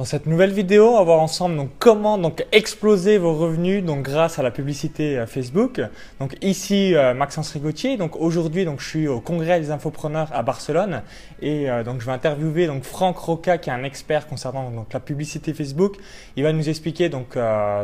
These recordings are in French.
Dans cette nouvelle vidéo, on va voir ensemble donc, comment donc, exploser vos revenus donc, grâce à la publicité euh, Facebook. Donc, ici, euh, Maxence Rigotier. Donc, aujourd'hui, donc, je suis au congrès des infopreneurs à Barcelone et euh, donc, je vais interviewer donc, Franck Roca qui est un expert concernant donc, la publicité Facebook. Il va nous expliquer donc,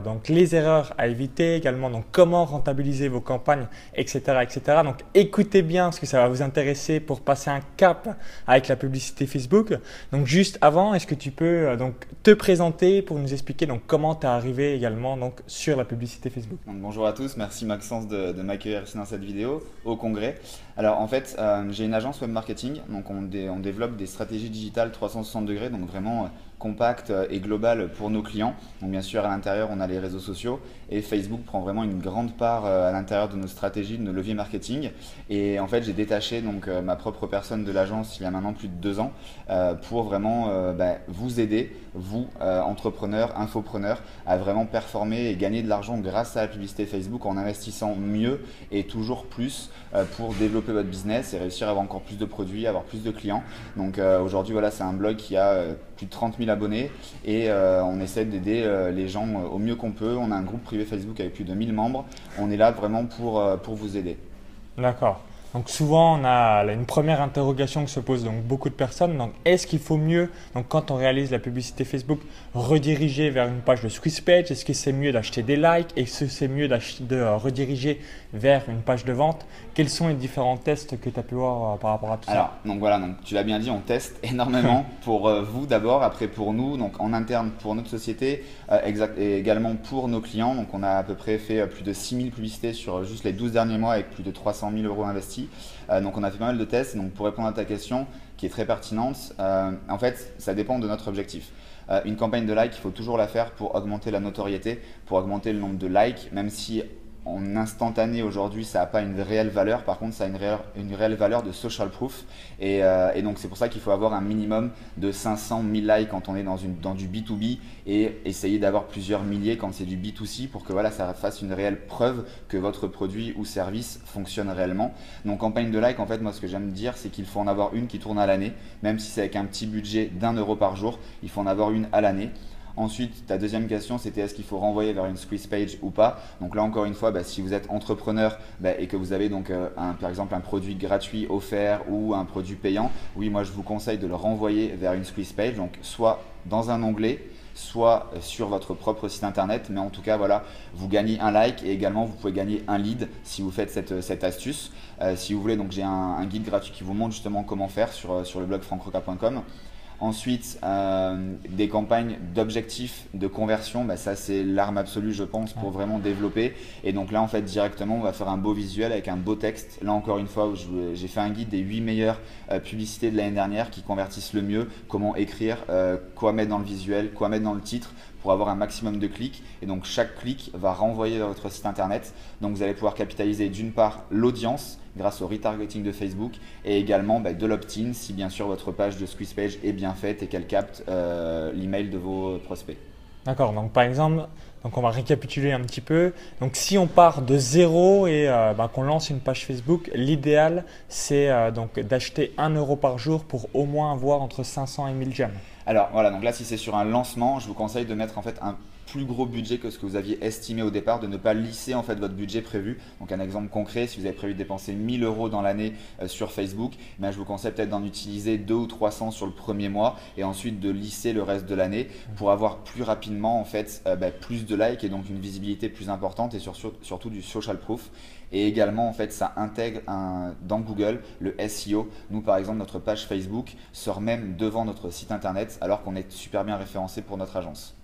donc, les erreurs à éviter, également donc, comment rentabiliser vos campagnes, etc., etc. Donc, écoutez bien parce que ça va vous intéresser pour passer un cap avec la publicité Facebook. Donc, juste avant, est-ce que tu peux donc, te présenter pour nous expliquer donc, comment tu es arrivé également donc, sur la publicité Facebook. bonjour à tous, merci Maxence de, de m'accueillir dans cette vidéo au congrès. Alors en fait, euh, j'ai une agence web marketing, donc on, on, développe des stratégies digitales 360 degrés, donc vraiment euh, compact euh, et global pour nos clients. Donc bien sûr à l'intérieur on a les réseaux sociaux et Facebook prend vraiment une grande part à l'intérieur de nos stratégies, de nos leviers marketing. Et en fait j'ai détaché donc ma propre personne de l'agence il y a maintenant plus de deux ans pour vraiment bah, vous aider vous, euh, entrepreneurs, infopreneurs, à vraiment performer et gagner de l'argent grâce à la publicité Facebook en investissant mieux et toujours plus euh, pour développer votre business et réussir à avoir encore plus de produits, avoir plus de clients. Donc euh, aujourd'hui, voilà, c'est un blog qui a plus de 30 000 abonnés et on essaie d'aider les gens au mieux qu'on peut. On a un groupe privé Facebook avec plus de 1000 membres. On est là vraiment pour, pour vous aider. D'accord. Donc souvent, on a une première interrogation que se pose donc beaucoup de personnes. Donc, est-ce qu'il faut mieux, donc quand on réalise la publicité Facebook, rediriger vers une page de Swiss Page? Est-ce que c'est mieux d'acheter des likes? Est-ce que c'est mieux de rediriger vers une page de vente? Quels sont les différents tests que tu as pu voir euh, par rapport à tout Alors, ça donc voilà, donc tu l'as bien dit, on teste énormément pour euh, vous d'abord, après pour nous, donc en interne pour notre société, euh, exact, et également pour nos clients. Donc on a à peu près fait plus de 6000 publicités sur juste les 12 derniers mois avec plus de 300 000 euros investis. Euh, donc on a fait pas mal de tests. Donc pour répondre à ta question, qui est très pertinente, euh, en fait, ça dépend de notre objectif. Euh, une campagne de like, il faut toujours la faire pour augmenter la notoriété, pour augmenter le nombre de likes, même si en instantané aujourd'hui, ça n'a pas une réelle valeur. Par contre, ça a une réelle, valeur de social proof. Et, euh, et donc, c'est pour ça qu'il faut avoir un minimum de 500 1000 likes quand on est dans, du B2B et essayer d'avoir plusieurs milliers quand c'est du B2C pour que voilà, ça fasse une réelle preuve que votre produit ou service fonctionne réellement. Donc, campagne de like, en fait, moi, ce que j'aime dire, c'est qu'il faut en avoir une qui tourne à l'année, même si c'est avec un petit budget d'un euro par jour, il faut en avoir une à l'année. Ensuite, ta deuxième question, c'était est-ce qu'il faut renvoyer vers une squeeze page ou pas? Donc là, encore une fois, bah, si vous êtes entrepreneur bah, et que vous avez donc euh, un, par exemple un produit gratuit offert ou un produit payant, oui, moi je vous conseille de le renvoyer vers une squeeze page, donc soit dans un onglet, soit sur votre propre site internet. Mais en tout cas, voilà, vous gagnez un like et également vous pouvez gagner un lead si vous faites cette, cette astuce. Euh, si vous voulez, donc j'ai un, un, guide gratuit qui vous montre justement comment faire sur, euh, sur le blog francroca.com. Ensuite, euh, des campagnes d'objectifs de conversion, bah, ça c'est l'arme absolue, je pense, pour vraiment développer. Et donc là, en fait, directement, on va faire un beau visuel avec un beau texte. Là, encore une fois, j'ai fait un guide des 8 meilleures euh, publicités de l'année dernière qui convertissent le mieux, comment écrire, euh, quoi mettre dans le visuel, quoi mettre dans le titre pour avoir un maximum de clics. Et donc, chaque clic va renvoyer vers votre site internet. Donc, vous allez pouvoir capitaliser d'une part l'audience grâce au retargeting de Facebook et également bah, de l'opt-in si bien sûr votre page de squeeze page est bien faite et qu'elle capte euh, l'email de vos prospects. D'accord, donc par exemple, donc on va récapituler un petit peu. Donc si on part de zéro et euh, bah, qu'on lance une page Facebook, l'idéal c'est euh, donc d'acheter 1 euro par jour pour au moins avoir entre 500 et 1000 gemmes. Alors voilà, donc là si c'est sur un lancement, je vous conseille de mettre en fait un plus gros budget que ce que vous aviez estimé au départ, de ne pas lisser en fait votre budget prévu. Donc un exemple concret, si vous avez prévu de dépenser 1000 euros dans l'année euh, sur Facebook, ben, je vous conseille peut-être d'en utiliser 2 ou 300 sur le premier mois et ensuite de lisser le reste de l'année pour avoir plus rapidement en fait euh, ben, plus de likes et donc une visibilité plus importante et surtout du social proof. Et également, en fait, ça intègre un, dans Google le SEO. Nous, par exemple, notre page Facebook sort même devant notre site internet alors qu'on est super bien référencé pour notre agence.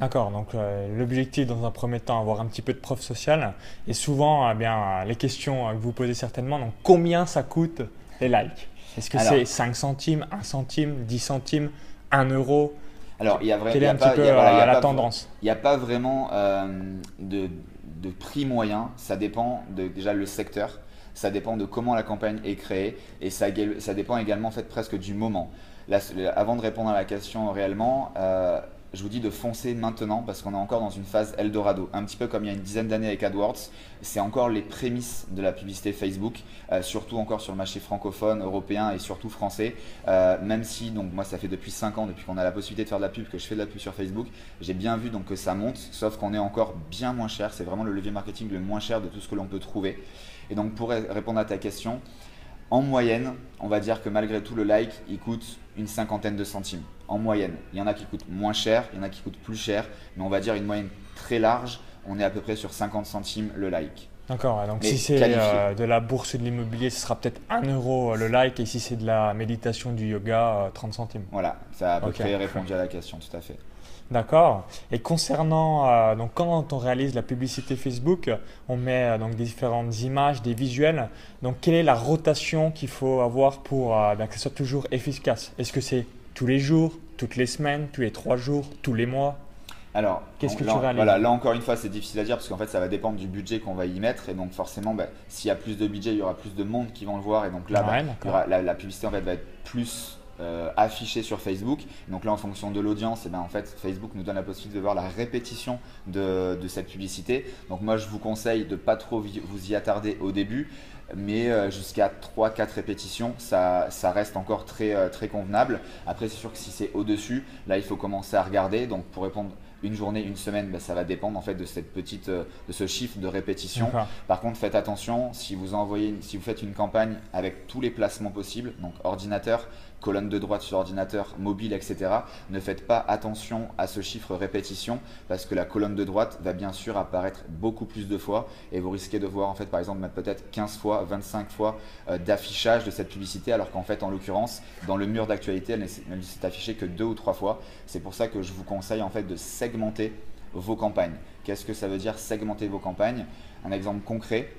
D'accord, donc euh, l'objectif dans un premier temps, avoir un petit peu de preuve sociale. Et souvent, eh bien, les questions que vous posez certainement, donc combien ça coûte les likes? Est-ce que c'est 5 centimes, 1 centime, 10 centimes, 1 euro? Alors, il y a vraiment la tendance? Il n'y a pas vraiment euh, de, de, prix moyen, ça dépend de déjà le secteur, ça dépend de comment la campagne est créée et ça, dépend également en fait presque du moment. avant de répondre à la question réellement, euh, je vous dis de foncer maintenant parce qu'on est encore dans une phase Eldorado. Un petit peu comme il y a une dizaine d'années avec AdWords. C'est encore les prémices de la publicité Facebook, euh, surtout encore sur le marché francophone, européen et surtout français. Euh, même si, donc moi ça fait depuis 5 ans, depuis qu'on a la possibilité de faire de la pub, que je fais de la pub sur Facebook, j'ai bien vu donc que ça monte, sauf qu'on est encore bien moins cher. C'est vraiment le levier marketing le moins cher de tout ce que l'on peut trouver. Et donc pour répondre à ta question, en moyenne, on va dire que malgré tout, le like, il coûte une cinquantaine de centimes. En moyenne. Il y en a qui coûtent moins cher, il y en a qui coûtent plus cher, mais on va dire une moyenne très large. On est à peu près sur 50 centimes le like. D'accord, donc si c'est euh, de la bourse de l'immobilier, ce sera peut-être 1 euro euh, le like, et si c'est de la méditation, du yoga, 30 euh, centimes. Voilà, ça a à peu près répondu à la question, tout à fait. D'accord. Et concernant, euh, donc quand on réalise la publicité Facebook, on met euh, donc différentes images, des visuels. Donc quelle est la rotation qu'il faut avoir pour euh, ben, que ce soit toujours efficace? Est-ce que c'est tous les jours, toutes les semaines, tous les trois jours, tous les mois? Alors, qu'est-ce que tu réalises Voilà, là encore une fois, c'est difficile à dire parce qu'en fait, ça va dépendre du budget qu'on va y mettre. Et donc, forcément, ben, s'il y a plus de budget, il y aura plus de monde qui vont le voir. Et donc là, ben, la, la, publicité en fait, va être plus euh, affiché sur Facebook. Donc là, en fonction de l'audience, et eh ben, en fait, Facebook nous donne la possibilité de voir la répétition de, cette publicité. Donc moi, je vous conseille de ne pas trop vous y attarder au début, mais euh, jusqu'à 3-4 répétitions, ça, ça, reste encore très, euh, très convenable. Après, c'est sûr que si c'est au-dessus, là, il faut commencer à regarder. Donc pour répondre une journée, une semaine, ben, ça va dépendre en fait de cette petite, de ce chiffre de répétition. Par contre, faites attention si vous envoyez, si vous faites une campagne avec tous les placements possibles, donc ordinateur, colonne de droite sur ordinateur, mobile, etc. Ne faites pas attention à ce chiffre répétition parce que la colonne de droite va bien sûr apparaître beaucoup plus de fois et vous risquez de voir en fait par exemple peut-être 15 fois, 25 fois euh, d'affichage de cette publicité alors qu'en fait en l'occurrence dans le mur d'actualité elle ne s'est affichée que deux ou trois fois. C'est pour ça que je vous conseille en fait de segmenter vos campagnes. Qu'est-ce que ça veut dire segmenter vos campagnes? Un exemple concret,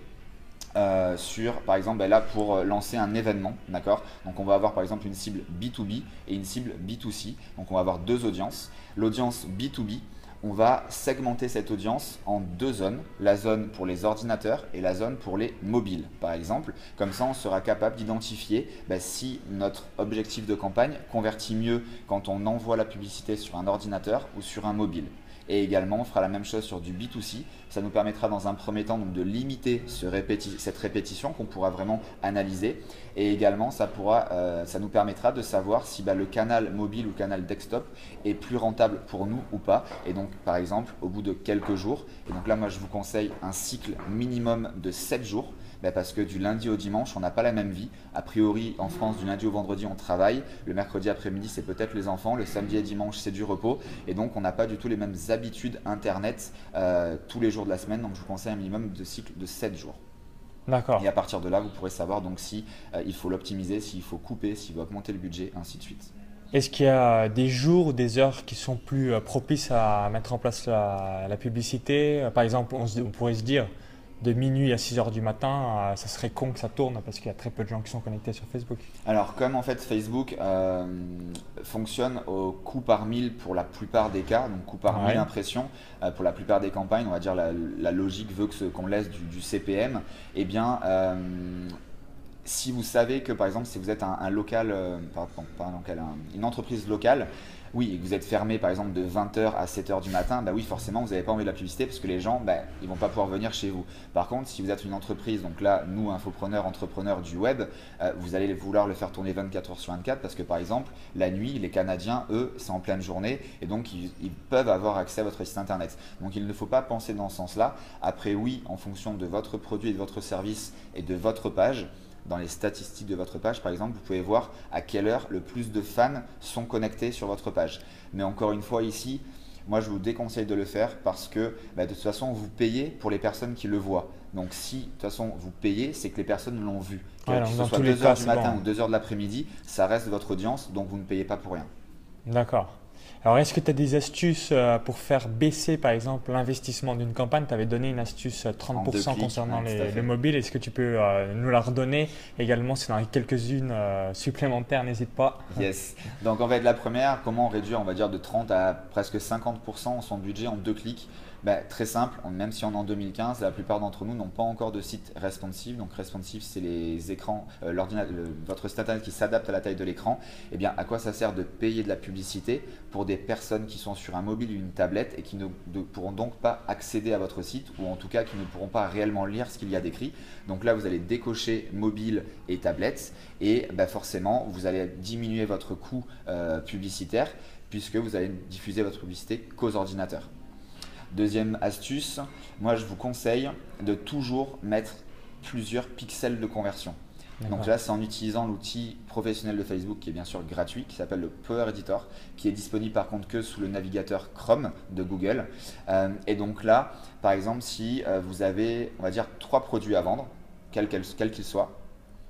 euh, sur, par exemple, ben là, pour lancer un événement, d'accord? Donc, on va avoir, par exemple, une cible B2B et une cible B2C. Donc, on va avoir deux audiences. L'audience B2B, on va segmenter cette audience en deux zones, la zone pour les ordinateurs et la zone pour les mobiles, par exemple. Comme ça, on sera capable d'identifier ben, si notre objectif de campagne convertit mieux quand on envoie la publicité sur un ordinateur ou sur un mobile. Et également, on fera la même chose sur du B2C. Ça nous permettra dans un premier temps de limiter cette répétition qu'on pourra vraiment analyser. Et également, ça, euh, nous permettra de savoir si bah, le canal mobile ou canal desktop est plus rentable pour nous ou pas. Et donc, par exemple, au bout de quelques jours, et donc là, moi, je vous conseille un cycle minimum de 7 jours. Bah, parce que du lundi au dimanche, on n'a pas la même vie. A priori, en France, du lundi au vendredi, on travaille. Le mercredi après-midi, c'est peut-être les enfants. Le samedi et dimanche, c'est du repos. Et donc, on n'a pas du tout les mêmes habitudes Internet euh, tous les jours de la semaine. Donc, je vous conseille un minimum de cycle de 7 jours. D'accord. Et à partir de là, vous pourrez savoir donc si euh, il faut l'optimiser, s'il faut couper, s'il faut augmenter le budget, ainsi de suite. Est-ce qu'il y a des jours ou des heures qui sont plus euh, propices à mettre en place la, publicité? Par exemple, on pourrait se dire, de minuit à 6 heures du matin, euh, ça serait con que ça tourne parce qu'il y a très peu de gens qui sont connectés sur Facebook. Alors comme en fait Facebook euh, fonctionne au coût par mille pour la plupart des cas, donc coût par mille impressions, euh, pour la plupart des campagnes, on va dire la, la logique veut qu'on laisse du, CPM, eh bien si vous savez que par exemple si vous êtes un, local, pardon, pas un local, une entreprise locale, oui, et que vous êtes fermé par exemple de 20h à 7h du matin, bah oui, forcément, vous n'avez pas envie de la publicité parce que les gens, bah, ils vont pas pouvoir venir chez vous. Par contre, si vous êtes une entreprise, donc là, nous, infopreneurs, entrepreneurs du web, euh, vous allez vouloir le faire tourner 24 h sur 24 parce que par exemple, la nuit, les Canadiens, eux, c'est en pleine journée et donc ils, ils, peuvent avoir accès à votre site internet. Donc il ne faut pas penser dans ce sens-là. Après, oui, en fonction de votre produit et de votre service et de votre page, dans les statistiques de votre page, par exemple, vous pouvez voir à quelle heure le plus de fans sont connectés sur votre page. Mais encore une fois, ici, moi je vous déconseille de le faire parce que bah, de toute façon, vous payez pour les personnes qui le voient. Donc si de toute façon vous payez, c'est que les personnes l'ont vu. que ce soit 2h du matin ou 2h de l'après-midi, ça reste votre audience, donc vous ne payez pas pour rien. D'accord. Alors, est-ce que tu as des astuces euh, pour faire baisser, par exemple, l'investissement d'une campagne? Tu avais donné une astuce 30% euh, concernant les, mobiles. Est-ce que tu peux euh, nous la redonner? Également Si y en a quelques-unes supplémentaires, n'hésite pas. Yes. Donc, en fait, la première, comment réduire, on va dire, de 30 à presque 50% son budget en deux clics? Bah, très simple, même si on est en 2015, la plupart d'entre nous n'ont pas encore de site responsive. Donc responsive, c'est les écrans, euh, votre site internet qui s'adapte à la taille de l'écran. Et eh bien, à quoi ça sert de payer de la publicité pour des personnes qui sont sur un mobile ou une tablette et qui ne, pourront donc pas accéder à votre site ou en tout cas qui ne pourront pas réellement lire ce qu'il y a d'écrit. Donc là, vous allez décocher mobile et tablette et bah, forcément, vous allez diminuer votre coût euh, publicitaire puisque vous allez diffuser votre publicité qu'aux ordinateurs. Deuxième astuce, moi je vous conseille de toujours mettre plusieurs pixels de conversion. Donc là, c'est en utilisant l'outil professionnel de Facebook qui est bien sûr gratuit, qui s'appelle le Power Editor, qui est disponible par contre que sous le navigateur Chrome de Google. Euh, et donc là, par exemple, si euh, vous avez, on va dire, trois produits à vendre, quels qu'ils soient,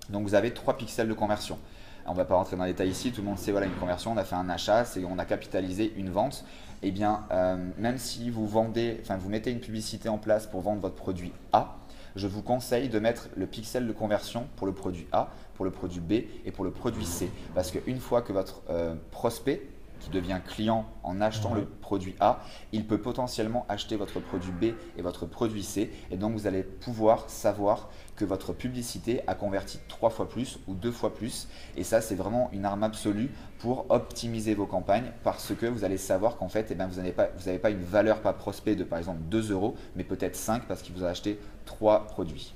donc vous avez trois pixels de conversion. On ne va pas rentrer dans les détails ici, tout le monde sait voilà une conversion, on a fait un achat, c'est on a capitalisé une vente. Eh bien, euh, même si vous vendez, enfin vous mettez une publicité en place pour vendre votre produit A, je vous conseille de mettre le pixel de conversion pour le produit A, pour le produit B et pour le produit C. Parce qu'une fois que votre euh, prospect qui devient client en achetant le produit A, il peut potentiellement acheter votre produit B et votre produit C. Et donc, vous allez pouvoir savoir que votre publicité a converti trois fois plus ou deux fois plus. Et ça, c'est vraiment une arme absolue pour optimiser vos campagnes parce que vous allez savoir qu'en fait, eh ben, vous n'avez pas, pas une valeur pas prospect de par exemple 2 euros, mais peut-être 5 parce qu'il vous a acheté trois produits.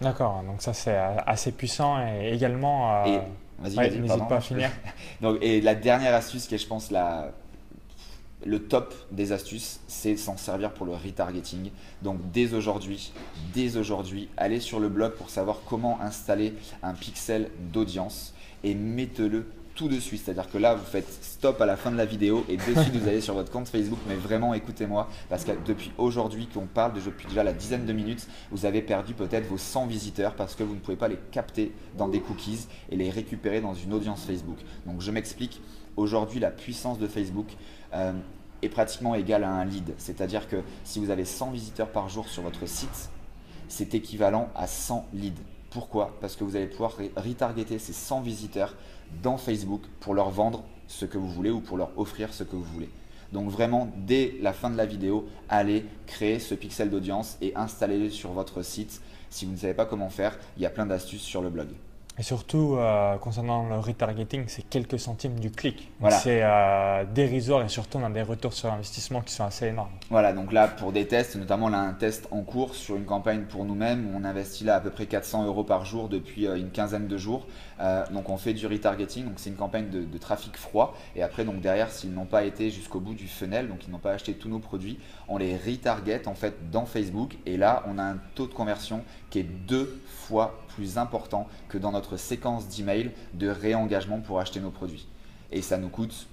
D'accord, donc ça c'est assez puissant et également. Euh, Vas-y, n'hésite pas à finir. Donc, et la dernière astuce qui est, je pense, la, le top des astuces, c'est s'en servir pour le retargeting. Donc dès aujourd'hui, dès aujourd'hui, allez sur le blog pour savoir comment installer un pixel d'audience et mettez-le tout de suite. C'est-à-dire que là, vous faites stop à la fin de la vidéo et de suite, vous allez sur votre compte Facebook. Mais vraiment, écoutez-moi, parce que depuis aujourd'hui qu'on parle, depuis déjà la dizaine de minutes, vous avez perdu peut-être vos 100 visiteurs parce que vous ne pouvez pas les capter dans des cookies et les récupérer dans une audience Facebook. Donc je m'explique. Aujourd'hui, la puissance de Facebook euh, est pratiquement égale à un lead. C'est-à-dire que si vous avez 100 visiteurs par jour sur votre site, c'est équivalent à 100 leads. Pourquoi? Parce que vous allez pouvoir retargeter ces 100 visiteurs dans Facebook pour leur vendre ce que vous voulez ou pour leur offrir ce que vous voulez. Donc vraiment, dès la fin de la vidéo, allez créer ce pixel d'audience et installez-le sur votre site. Si vous ne savez pas comment faire, il y a plein d'astuces sur le blog. Et surtout, euh, concernant le retargeting, c'est quelques centimes du clic. C'est euh, dérisoire et surtout on a des retours sur investissement qui sont assez énormes. Voilà, donc là pour des tests, notamment là un test en cours sur une campagne pour nous-mêmes, on investit là à peu près 400 euros par jour depuis euh, une quinzaine de jours. donc on fait du retargeting, donc c'est une campagne de, trafic froid. Et après donc derrière, s'ils n'ont pas été jusqu'au bout du funnel, donc ils n'ont pas acheté tous nos produits, on les retarget en fait dans Facebook. Et là, on a un taux de conversion qui est deux fois plus important que dans notre séquence d'email de réengagement pour acheter nos produits. Et ça nous coûte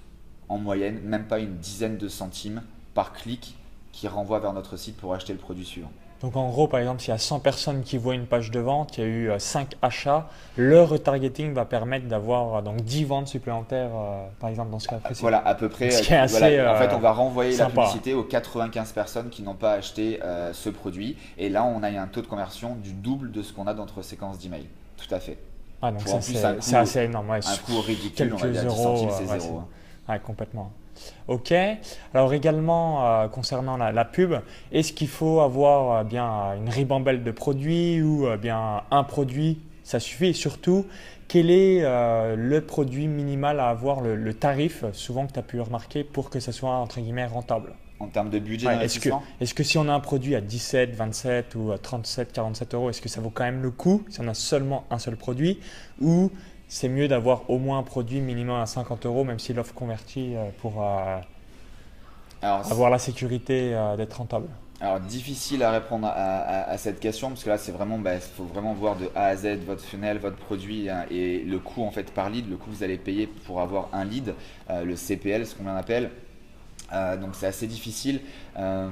en moyenne même pas une dizaine de centimes par clic qui renvoie vers notre site pour acheter le produit suivant. Donc en gros, par exemple, s'il y a 100 personnes qui voient une page de vente, il y a eu 5 euh, achats, le retargeting va permettre d'avoir euh, donc 10 ventes supplémentaires, euh, par exemple, dans ce cas précis. Voilà, à peu près. en fait, on va renvoyer la publicité aux 95 personnes qui n'ont pas acheté ce produit. Et là, on a un taux de conversion du double de ce qu'on a dans notre séquence d'email. Tout à fait. Ah, donc ça, c'est assez énorme. un coût ridicule, on va dire, 10 centimes, c'est zéro. Hein. complètement. Ok. Alors également euh, concernant la, pub, est-ce qu'il faut avoir euh, bien une ribambelle de produits ou euh, bien un produit? Ça suffit. Et surtout, quel est le produit minimal à avoir, le, tarif, souvent que tu as pu remarquer, pour que ça soit entre guillemets rentable? En termes de budget ouais, Est-ce que, est que, si on a un produit à 17, 27 ou à 37, 47 euros, est-ce que ça vaut quand même le coup si on a seulement un seul produit? Ou c'est mieux d'avoir au moins un produit minimum à 50 euros, même si l'offre convertit euh, pour euh, avoir la sécurité euh, d'être rentable? Alors difficile à répondre à, cette question parce que là c'est vraiment, il bah, faut vraiment voir de A à Z votre funnel, votre produit hein, et le coût en fait par lead, le coût que vous allez payer pour avoir un lead, le CPL, ce qu'on appelle. Euh, donc c'est assez difficile. Euh,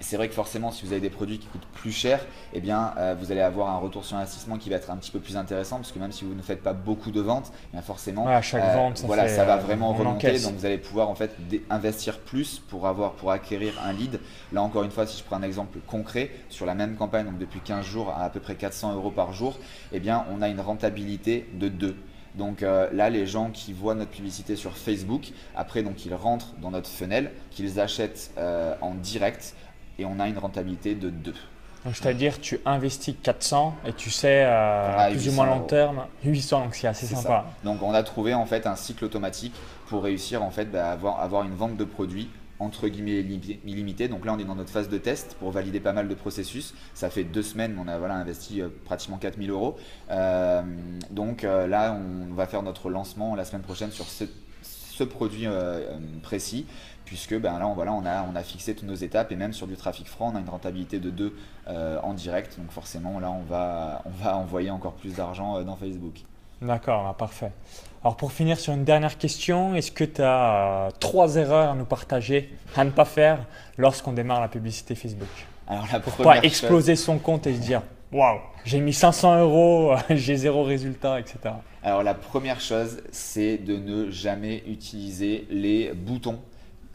c'est vrai que forcément, si vous avez des produits qui coûtent plus cher, eh bien, euh, vous allez avoir un retour sur investissement qui va être un petit peu plus intéressant, parce que même si vous ne faites pas beaucoup de ventes, eh bien forcément, à chaque vente, ça, voilà, ça va vraiment remonter. Donc vous allez pouvoir en fait investir plus pour avoir, pour acquérir un lead. Là encore une fois, si je prends un exemple concret sur la même campagne, donc depuis 15 jours à à peu près 400 euros par jour, eh bien, on a une rentabilité de 2. Donc euh, là, les gens qui voient notre publicité sur Facebook, après, donc ils rentrent dans notre funnel, qu'ils achètent euh, en direct et on a une rentabilité de 2. C'est-à-dire tu investis 400 et tu sais euh, plus ou moins long terme 800, donc c'est assez sympa. Donc on a trouvé en fait un cycle automatique pour réussir en fait bah, avoir, avoir une vente de produits entre guillemets illimité. Donc là, on est dans notre phase de test pour valider pas mal de processus. Ça fait deux semaines, on a voilà, investi euh, pratiquement 4000 euros. Euh, donc euh, là, on va faire notre lancement la semaine prochaine sur ce, produit précis puisque ben là on, voilà, on, a, on a fixé toutes nos étapes et même sur du trafic franc on a une rentabilité de 2 en direct donc forcément là on va, on va envoyer encore plus d'argent dans Facebook. D'accord, bah, parfait. Alors pour finir sur une dernière question, est-ce que tu as euh, trois erreurs à nous partager, à ne pas faire lorsqu'on démarre la publicité Facebook? Alors la Pour pas exploser son compte et se dire Waouh, j'ai mis 500 euros, j'ai zéro résultat, etc. Alors la première chose, c'est de ne jamais utiliser les boutons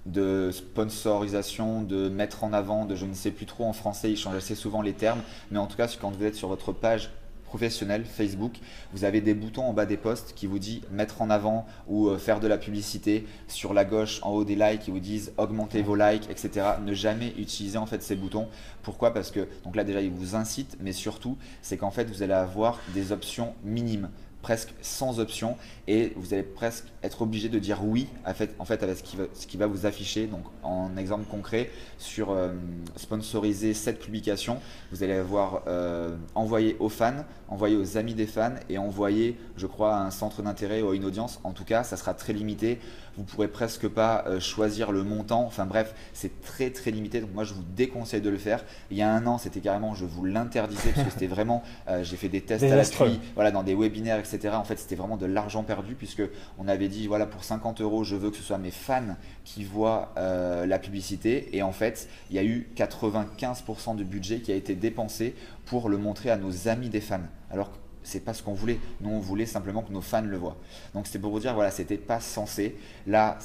de sponsorisation, de mettre en avant, de je ne sais plus trop en français, ils changent assez souvent les termes, mais en tout cas, quand vous êtes sur votre page professionnel Facebook, vous avez des boutons en bas des posts qui vous disent mettre en avant ou euh, faire de la publicité. Sur la gauche, en haut des likes, qui vous disent augmenter vos likes, etc. Ne jamais utiliser en fait ces boutons. Pourquoi? Parce que donc là déjà ils vous incitent, mais surtout c'est qu'en fait vous allez avoir des options minimes presque sans option et vous allez presque être obligé de dire oui en fait, en fait avec ce qui, va, ce qui va vous afficher. Donc en exemple concret, sur euh, sponsoriser cette publication, vous allez avoir euh, envoyé aux fans, envoyé aux amis des fans et envoyé, je crois, à un centre d'intérêt ou à une audience. En tout cas, ça sera très limité. Vous pourrez presque pas euh, choisir le montant. Enfin bref, c'est très très limité. Donc moi, je vous déconseille de le faire. Il y a un an, c'était carrément, je vous l'interdisais parce que c'était vraiment, j'ai fait des tests à la suite, voilà, dans des webinaires, etc en fait, c'était vraiment de l'argent perdu puisque on avait dit voilà pour 50 euros, je veux que ce soit mes fans qui voient euh, la publicité. Et en fait, il y a eu 95% du budget qui a été dépensé pour le montrer à nos amis des fans. Alors que c'est pas ce qu'on voulait. Nous, on voulait simplement que nos fans le voient. Donc, c'était pour vous dire, voilà, c'était pas censé. Là,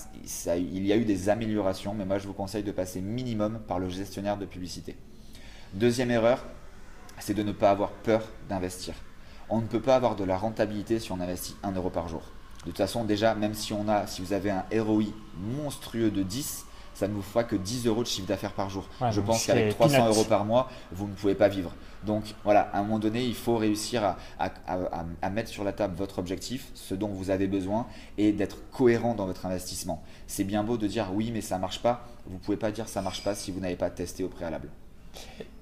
il y a eu des améliorations, mais moi, je vous conseille de passer minimum par le gestionnaire de publicité. Deuxième erreur, c'est de ne pas avoir peur d'investir on ne peut pas avoir de la rentabilité si on investit 1 euro par jour. De toute façon, déjà, même si on a, si vous avez un ROI monstrueux de 10, ça ne vous fera que 10 euros de chiffre d'affaires par jour. Je pense qu'avec 300 euros par mois, vous ne pouvez pas vivre. Donc voilà, à un moment donné, il faut réussir à, mettre sur la table votre objectif, ce dont vous avez besoin, et d'être cohérent dans votre investissement. C'est bien beau de dire oui, mais ça ne marche pas. Vous ne pouvez pas dire ça ne marche pas si vous n'avez pas testé au préalable.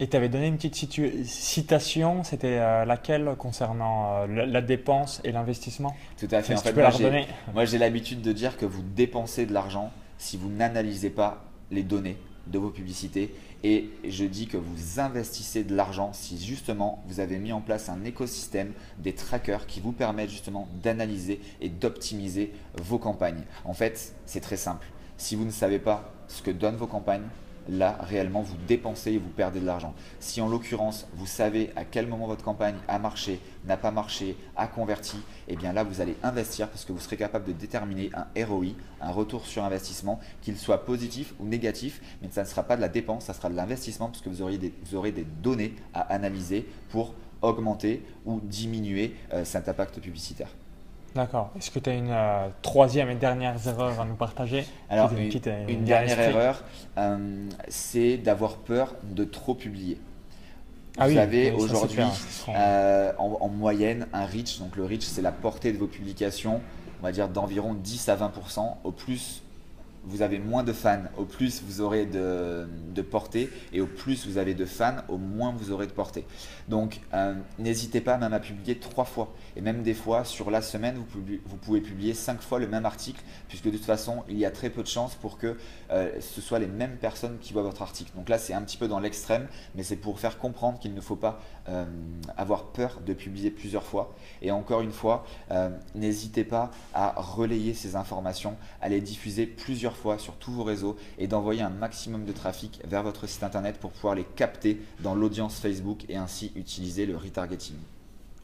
Et tu avais donné une petite citation, c'était euh, laquelle concernant euh, la, dépense et l'investissement? Tout à fait. En fait moi, j'ai l'habitude de dire que vous dépensez de l'argent si vous n'analysez pas les données de vos publicités. Et je dis que vous investissez de l'argent si justement vous avez mis en place un écosystème, des trackers qui vous permettent justement d'analyser et d'optimiser vos campagnes. En fait, c'est très simple. Si vous ne savez pas ce que donnent vos campagnes, là réellement vous dépensez et vous perdez de l'argent. Si en l'occurrence vous savez à quel moment votre campagne a marché, n'a pas marché, a converti, et eh bien là vous allez investir parce que vous serez capable de déterminer un ROI, un retour sur investissement, qu'il soit positif ou négatif, mais ça ne sera pas de la dépense, ça sera de l'investissement parce que vous, aurez des, vous aurez des données à analyser pour augmenter ou diminuer euh, cet impact publicitaire. D'accord. Est-ce que tu as une euh, troisième et dernière erreur à nous partager? Alors, une, dernière erreur, euh, c'est d'avoir peur de trop publier. Ah Vous avez aujourd'hui, euh, en, moyenne, un reach. Donc, le reach, c'est la portée de vos publications, on va dire d'environ 10 à 20% Au plus vous avez moins de fans, au plus vous aurez de, portée, et au plus vous avez de fans, au moins vous aurez de portée. Donc euh, n'hésitez pas même à publier trois fois, et même des fois sur la semaine, vous, pouvez publier cinq fois le même article, puisque de toute façon, il y a très peu de chances pour que euh, ce soit les mêmes personnes qui voient votre article. Donc là, c'est un petit peu dans l'extrême, mais c'est pour faire comprendre qu'il ne faut pas euh, avoir peur de publier plusieurs fois. Et encore une fois, n'hésitez pas à relayer ces informations, à les diffuser plusieurs fois sur tous vos réseaux et d'envoyer un maximum de trafic vers votre site internet pour pouvoir les capter dans l'audience Facebook et ainsi utiliser le retargeting.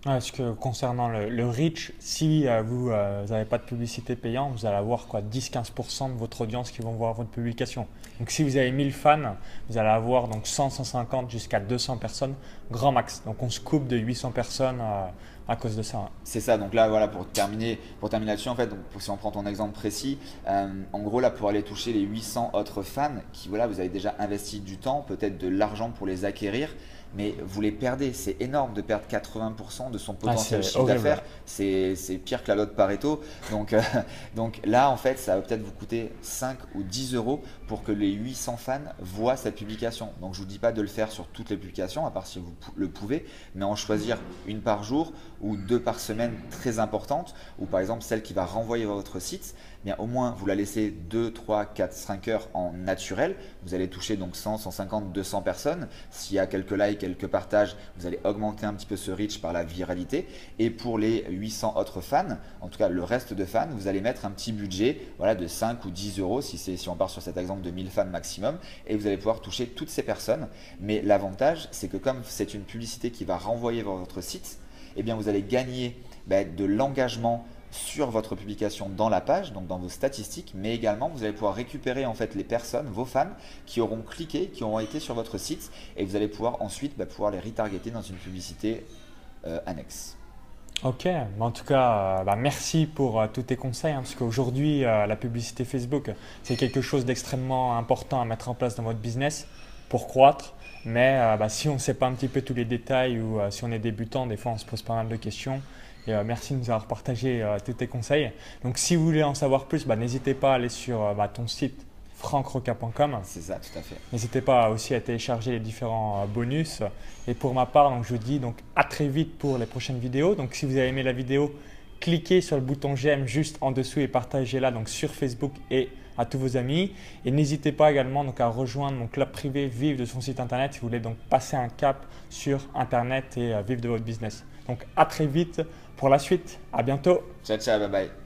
Est-ce que concernant le, reach, si euh, vous n'avez euh, pas de publicité payante, vous allez avoir quoi 10-15% de votre audience qui vont voir votre publication. Donc si vous avez 1000 fans, vous allez avoir donc 100, 150 jusqu'à 200 personnes grand max. Donc on se coupe de 800 personnes euh, à cause de ça. C'est ça. Donc là, voilà, pour terminer, pour terminer là-dessus, en fait, donc, si on prend ton exemple précis, en gros là, pour aller toucher les 800 autres fans qui, voilà, vous avez déjà investi du temps, peut-être de l'argent pour les acquérir, mais vous les perdez. C'est énorme de perdre 80% de son ah, potentiel chiffre d'affaires. C'est pire que la lotte Pareto. Donc, euh, donc là, en fait, ça va peut-être vous coûter 5 ou 10 euros pour que les 800 fans voient cette publication. Donc je ne vous dis pas de le faire sur toutes les publications, à part si vous le pouvez, mais en choisir une par jour ou deux par semaine très importantes, ou par exemple celle qui va renvoyer votre site, bien au moins vous la laissez 2, 3, 4, 5 heures en naturel. Vous allez toucher donc 100, 150, 200 personnes. S'il y a quelques likes, quelques partages, vous allez augmenter un petit peu ce reach par la viralité. Et pour les 800 autres fans, en tout cas le reste de fans, vous allez mettre un petit budget voilà, de 5 ou 10 euros si, si on part sur cet exemple de 1000 fans maximum et vous allez pouvoir toucher toutes ces personnes. Mais l'avantage, c'est que comme c'est une publicité qui va renvoyer vers votre site, eh bien vous allez gagner ben, de l'engagement sur votre publication dans la page, donc dans vos statistiques, mais également vous allez pouvoir récupérer en fait les personnes, vos fans, qui auront cliqué, qui auront été sur votre site, et vous allez pouvoir ensuite ben, pouvoir les retargeter dans une publicité euh, annexe. Ok, en tout cas, euh, bah, merci pour euh, tous tes conseils, hein, parce qu'aujourd'hui, la publicité Facebook, c'est quelque chose d'extrêmement important à mettre en place dans votre business pour croître. Mais bah, si on ne sait pas un petit peu tous les détails ou si on est débutant, des fois on se pose pas mal de questions. Et merci de nous avoir partagé tous tes conseils. Donc si vous voulez en savoir plus, bah, n'hésitez pas à aller sur ton site francroca.com. C'est ça, tout à fait. N'hésitez pas aussi à télécharger les différents euh, bonus. Et pour ma part, donc, je vous dis donc à très vite pour les prochaines vidéos. Donc si vous avez aimé la vidéo, cliquez sur le bouton j'aime juste en dessous et partagez-la donc sur Facebook et à tous vos amis. Et n'hésitez pas également donc à rejoindre mon club privé Vive de son site internet si vous voulez donc passer un cap sur internet et euh, vivre de votre business. Donc à très vite pour la suite. À bientôt. Ciao ciao, bye bye.